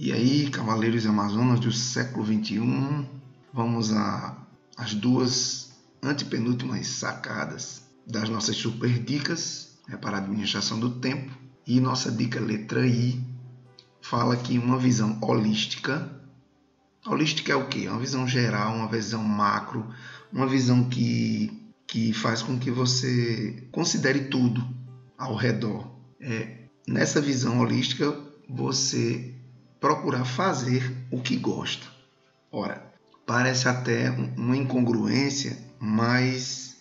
E aí, Cavaleiros e Amazonas do século XXI, vamos às duas antepenúltimas sacadas das nossas super dicas né, para a administração do tempo. E nossa dica letra I fala que uma visão holística. Holística é o quê? Uma visão geral, uma visão macro, uma visão que, que faz com que você considere tudo ao redor. É, nessa visão holística, você procurar fazer o que gosta. Ora, parece até uma incongruência, mas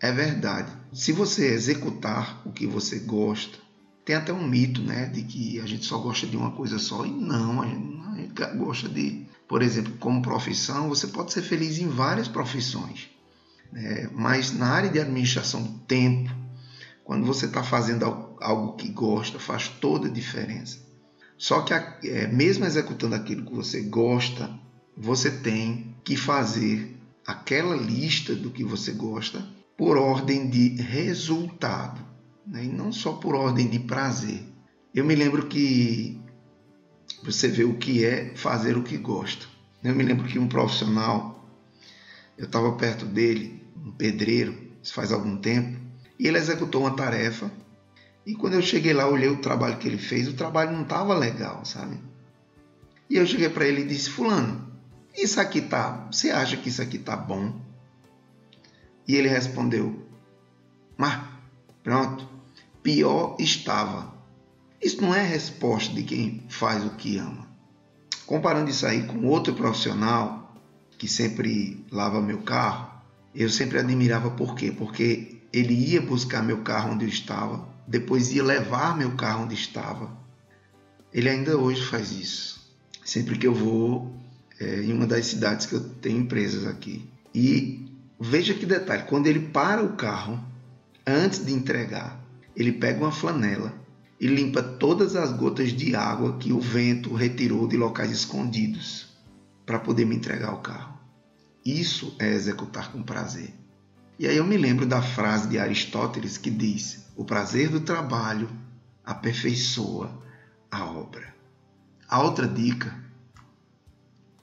é verdade. Se você executar o que você gosta, tem até um mito, né, de que a gente só gosta de uma coisa só e não, a gente, gosta de, por exemplo, como profissão, você pode ser feliz em várias profissões, né? mas na área de administração do tempo, quando você está fazendo algo que gosta, faz toda a diferença. Só que, é, mesmo executando aquilo que você gosta, você tem que fazer aquela lista do que você gosta por ordem de resultado, né? e não só por ordem de prazer. Eu me lembro que você vê o que é fazer o que gosta. Eu me lembro que um profissional, eu estava perto dele, um pedreiro, isso faz algum tempo, e ele executou uma tarefa e quando eu cheguei lá, olhei o trabalho que ele fez, o trabalho não estava legal, sabe? E eu cheguei para ele e disse: Fulano, isso aqui tá. Você acha que isso aqui tá bom? E ele respondeu: Mas pronto, pior estava. Isso não é resposta de quem faz o que ama. Comparando isso aí com outro profissional que sempre lava meu carro, eu sempre admirava por quê? Porque ele ia buscar meu carro onde eu estava, depois ia levar meu carro onde estava. Ele ainda hoje faz isso. Sempre que eu vou é, em uma das cidades que eu tenho empresas aqui. E veja que detalhe: quando ele para o carro, antes de entregar, ele pega uma flanela e limpa todas as gotas de água que o vento retirou de locais escondidos para poder me entregar o carro. Isso é executar com prazer. E aí eu me lembro da frase de Aristóteles que diz: o prazer do trabalho aperfeiçoa a obra. A outra dica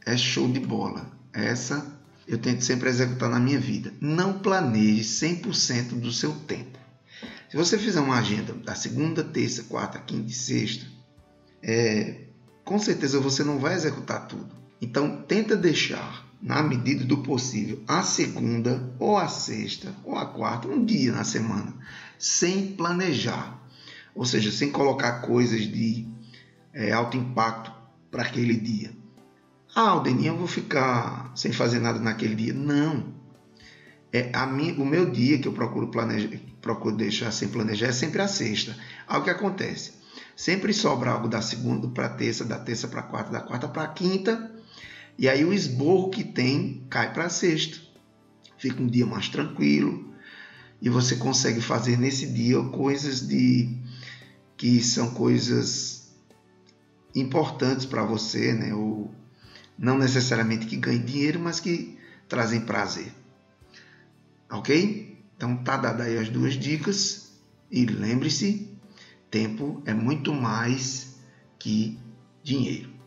é show de bola. Essa eu tento sempre executar na minha vida. Não planeje 100% do seu tempo. Se você fizer uma agenda da segunda, terça, quarta, quinta e sexta, é, com certeza você não vai executar tudo. Então tenta deixar na medida do possível a segunda ou a sexta ou a quarta, um dia na semana sem planejar, ou seja, sem colocar coisas de é, alto impacto para aquele dia. Ah, Aldeninha, eu vou ficar sem fazer nada naquele dia. Não. É a minha, o meu dia que eu procuro planejar, procuro deixar sem planejar é sempre a sexta. Aí o que acontece? Sempre sobra algo da segunda para terça, da terça para quarta, da quarta para quinta, e aí o esborro que tem cai para sexta. Fica um dia mais tranquilo, e você consegue fazer nesse dia coisas de que são coisas importantes para você, né? Ou não necessariamente que ganhem dinheiro, mas que trazem prazer. Ok? Então tá dada aí as duas dicas e lembre-se, tempo é muito mais que dinheiro.